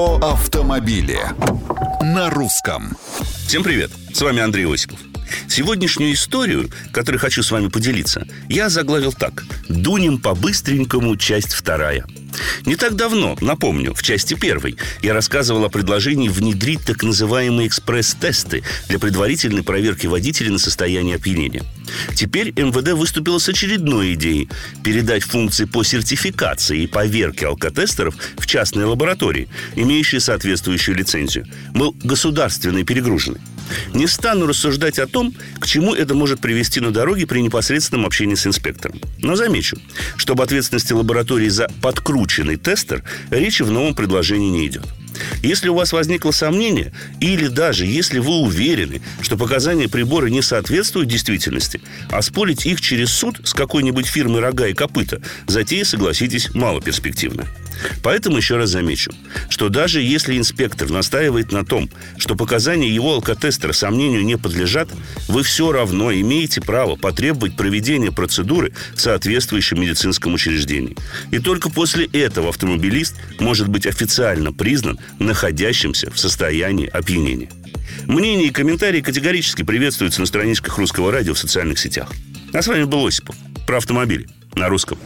Про автомобили на русском. Всем привет! С вами Андрей Осипов. Сегодняшнюю историю, которой хочу с вами поделиться, я заглавил так. «Дунем по-быстренькому. Часть вторая». Не так давно, напомню, в части первой я рассказывал о предложении внедрить так называемые экспресс-тесты для предварительной проверки водителей на состояние опьянения. Теперь МВД выступило с очередной идеей передать функции по сертификации и поверке алкотестеров в частные лаборатории, имеющие соответствующую лицензию. Мол, государственные перегружены. Не стану рассуждать о том, к чему это может привести на дороге при непосредственном общении с инспектором. Но замечу, что об ответственности лаборатории за подкрученный тестер речи в новом предложении не идет. Если у вас возникло сомнение, или даже если вы уверены, что показания прибора не соответствуют действительности, оспорить их через суд с какой-нибудь фирмы «Рога и копыта» затея, согласитесь, малоперспективна. Поэтому еще раз замечу, что даже если инспектор настаивает на том, что показания его алкотестера сомнению не подлежат, вы все равно имеете право потребовать проведения процедуры в соответствующем медицинском учреждении. И только после этого автомобилист может быть официально признан находящимся в состоянии опьянения. Мнения и комментарии категорически приветствуются на страничках русского радио в социальных сетях. А с вами был Осипов. Про автомобили на русском.